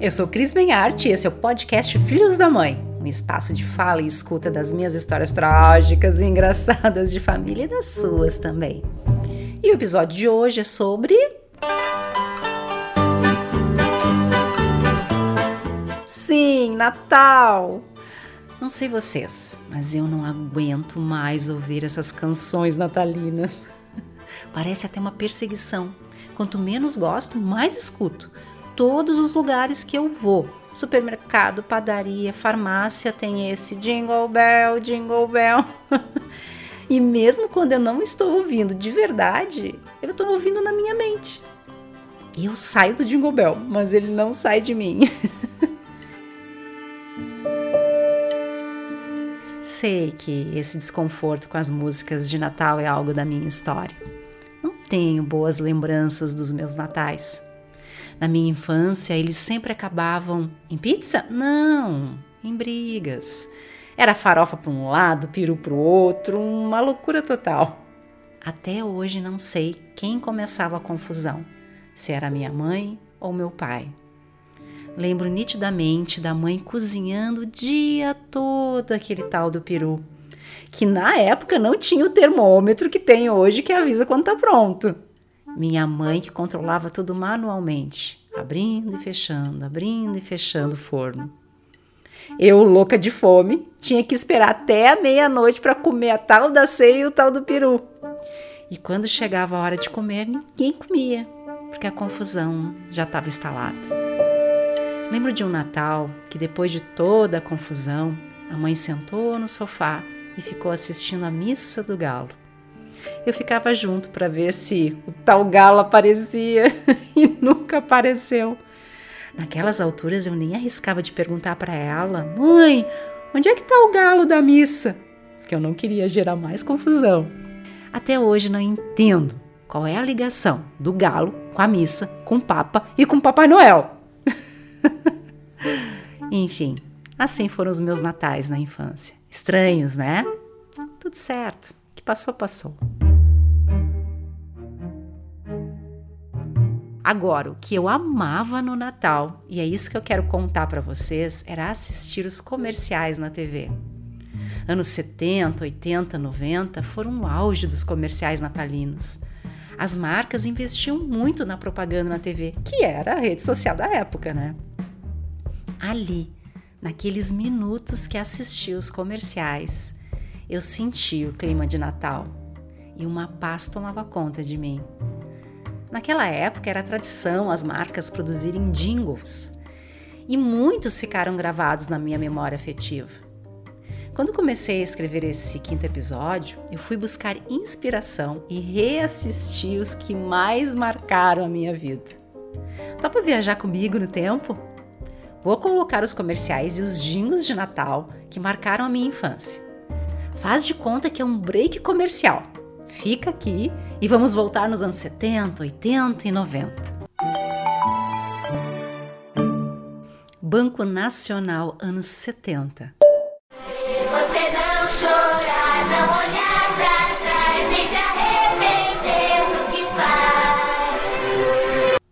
Eu sou Cris Benhart e esse é o podcast Filhos da Mãe, um espaço de fala e escuta das minhas histórias trágicas e engraçadas de família e das suas também. E o episódio de hoje é sobre. Sim, Natal! Não sei vocês, mas eu não aguento mais ouvir essas canções natalinas. Parece até uma perseguição. Quanto menos gosto, mais escuto todos os lugares que eu vou. Supermercado, padaria, farmácia tem esse jingle bell, jingle bell. e mesmo quando eu não estou ouvindo de verdade, eu estou ouvindo na minha mente. Eu saio do jingle bell, mas ele não sai de mim. Sei que esse desconforto com as músicas de Natal é algo da minha história. Não tenho boas lembranças dos meus natais. Na minha infância, eles sempre acabavam em pizza? Não, em brigas. Era farofa para um lado, peru para o outro, uma loucura total. Até hoje não sei quem começava a confusão, se era minha mãe ou meu pai. Lembro nitidamente da mãe cozinhando o dia todo aquele tal do peru, que na época não tinha o termômetro que tem hoje que avisa quando está pronto. Minha mãe que controlava tudo manualmente, abrindo e fechando, abrindo e fechando o forno. Eu, louca de fome, tinha que esperar até a meia-noite para comer a tal da ceia e o tal do peru. E quando chegava a hora de comer, ninguém comia, porque a confusão já estava instalada. Lembro de um Natal que, depois de toda a confusão, a mãe sentou no sofá e ficou assistindo a missa do galo eu ficava junto para ver se o tal galo aparecia e nunca apareceu. Naquelas alturas eu nem arriscava de perguntar para ela: "Mãe, onde é que está o galo da missa?" Porque eu não queria gerar mais confusão. Até hoje não entendo qual é a ligação do galo com a missa, com o Papa e com o Papai Noel. Enfim, assim foram os meus natais na infância. Estranhos, né? Tudo certo. Passou, passou. Agora, o que eu amava no Natal, e é isso que eu quero contar para vocês, era assistir os comerciais na TV. Anos 70, 80, 90 foram o auge dos comerciais natalinos. As marcas investiam muito na propaganda na TV, que era a rede social da época, né? Ali, naqueles minutos que assisti os comerciais, eu senti o clima de Natal e uma paz tomava conta de mim. Naquela época era tradição as marcas produzirem jingles e muitos ficaram gravados na minha memória afetiva. Quando comecei a escrever esse quinto episódio, eu fui buscar inspiração e reassistir os que mais marcaram a minha vida. Para viajar comigo no tempo? Vou colocar os comerciais e os jingles de Natal que marcaram a minha infância. Faz de conta que é um break comercial. Fica aqui e vamos voltar nos anos 70, 80 e 90. Banco Nacional, anos 70. Você não chorar, não olhar pra trás, nem se arrepender do que faz.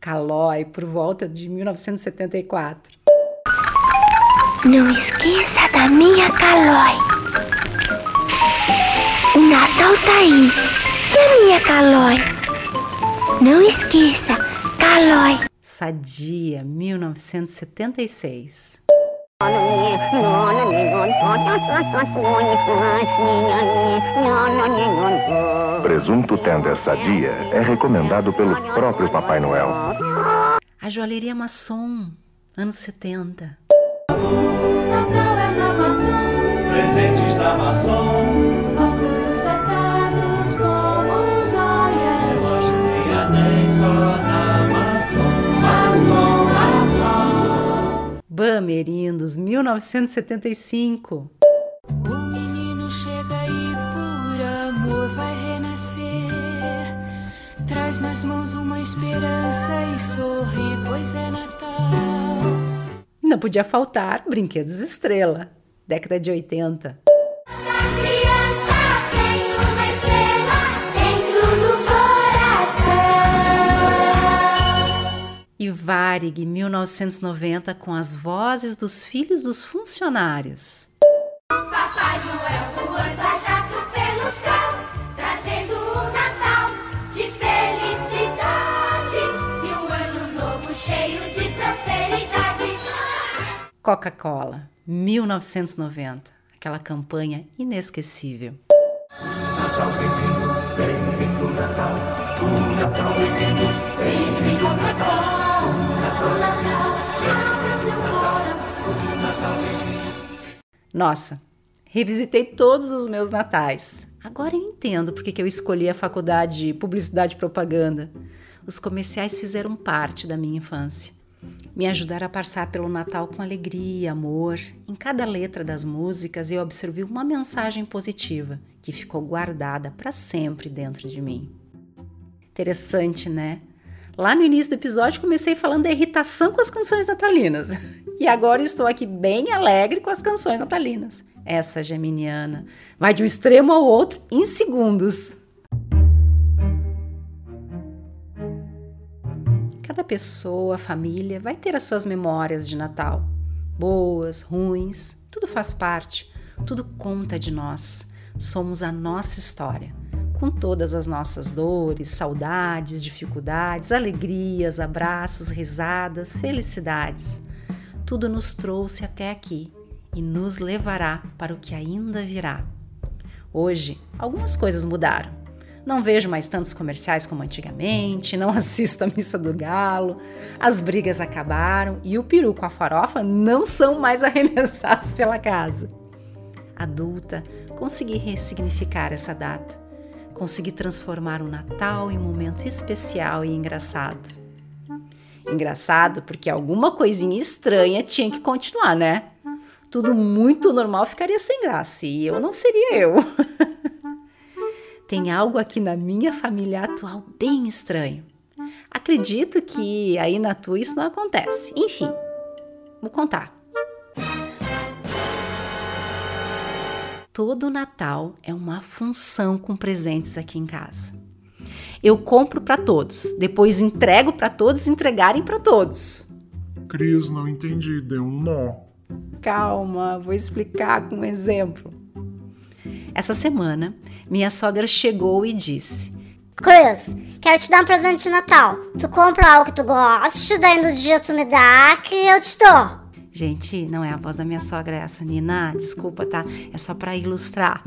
Calói, por volta de 1974. Não esqueça da minha Calói. Tá aí a minha Calói? Não esqueça, Calói. Sadia, 1976. Presunto tender sadia é recomendado pelo próprio Papai Noel. A joalheria maçom, anos 70. Natal é na maçom, presentes da maçom. Bamerindos, 1975. O menino chega e por amor vai renascer. Traz nas mãos uma esperança e sorri, pois é Natal. Não podia faltar Brinquedos Estrela, década de 80. Varig 1990 com as vozes dos filhos dos funcionários. Papai Noel voando a jato pelo céu, trazendo um Natal de felicidade e um ano novo cheio de prosperidade. Coca-Cola 1990, aquela campanha inesquecível. Natal vem vindo, vem vindo Natal, o Natal vem vindo, vem vindo Natal. Nossa, revisitei todos os meus natais. Agora eu entendo porque que eu escolhi a faculdade de Publicidade e Propaganda. Os comerciais fizeram parte da minha infância. Me ajudaram a passar pelo Natal com alegria, amor. Em cada letra das músicas eu observei uma mensagem positiva que ficou guardada para sempre dentro de mim. Interessante, né? Lá no início do episódio comecei falando da irritação com as canções natalinas. E agora estou aqui bem alegre com as canções natalinas. Essa geminiana vai de um extremo ao outro em segundos. Cada pessoa, família vai ter as suas memórias de Natal. Boas, ruins, tudo faz parte, tudo conta de nós. Somos a nossa história com todas as nossas dores, saudades, dificuldades, alegrias, abraços, risadas, felicidades. Tudo nos trouxe até aqui e nos levará para o que ainda virá. Hoje, algumas coisas mudaram. Não vejo mais tantos comerciais como antigamente, não assisto a missa do galo, as brigas acabaram e o peru com a farofa não são mais arremessados pela casa. Adulta, consegui ressignificar essa data consegui transformar o Natal em um momento especial e engraçado. Engraçado porque alguma coisinha estranha tinha que continuar, né? Tudo muito normal ficaria sem graça e eu não seria eu. Tem algo aqui na minha família atual bem estranho. Acredito que aí na tua isso não acontece. Enfim, vou contar. Todo Natal é uma função com presentes aqui em casa. Eu compro para todos, depois entrego para todos entregarem para todos. Cris, não entendi, deu um nó. Calma, vou explicar com um exemplo. Essa semana, minha sogra chegou e disse: Chris, quero te dar um presente de Natal. Tu compra algo que tu goste, daí no dia tu me dá que eu te dou. Gente, não é a voz da minha sogra essa, Nina. Desculpa, tá? É só para ilustrar.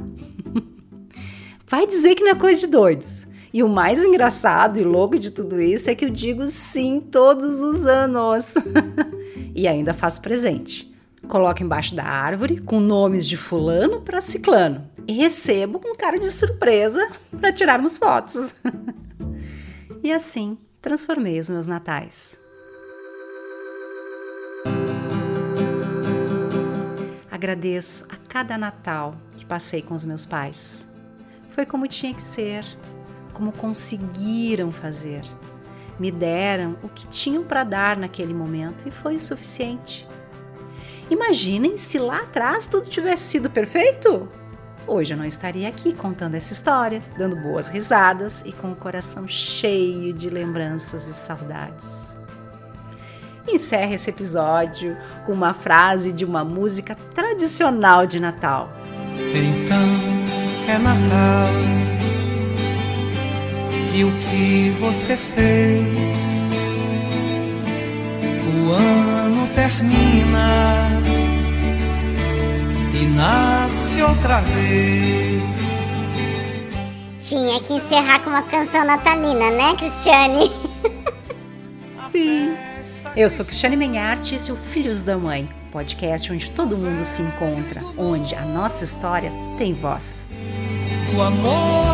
Vai dizer que não é coisa de doidos. E o mais engraçado e louco de tudo isso é que eu digo sim todos os anos. e ainda faço presente. Coloco embaixo da árvore com nomes de fulano para ciclano e recebo com cara de surpresa para tirarmos fotos. e assim transformei os meus natais. Agradeço a cada Natal que passei com os meus pais. Foi como tinha que ser, como conseguiram fazer. Me deram o que tinham para dar naquele momento e foi o suficiente. Imaginem se lá atrás tudo tivesse sido perfeito. Hoje eu não estaria aqui contando essa história, dando boas risadas e com o coração cheio de lembranças e saudades encerra esse episódio com uma frase de uma música tradicional de Natal. Então é Natal e o que você fez? O ano termina e nasce outra vez. Tinha que encerrar com uma canção natalina, né, Cristiane? Sim. Eu sou Cristiane Menharte e esse é o Filhos da Mãe, podcast onde todo mundo se encontra, onde a nossa história tem voz. O amor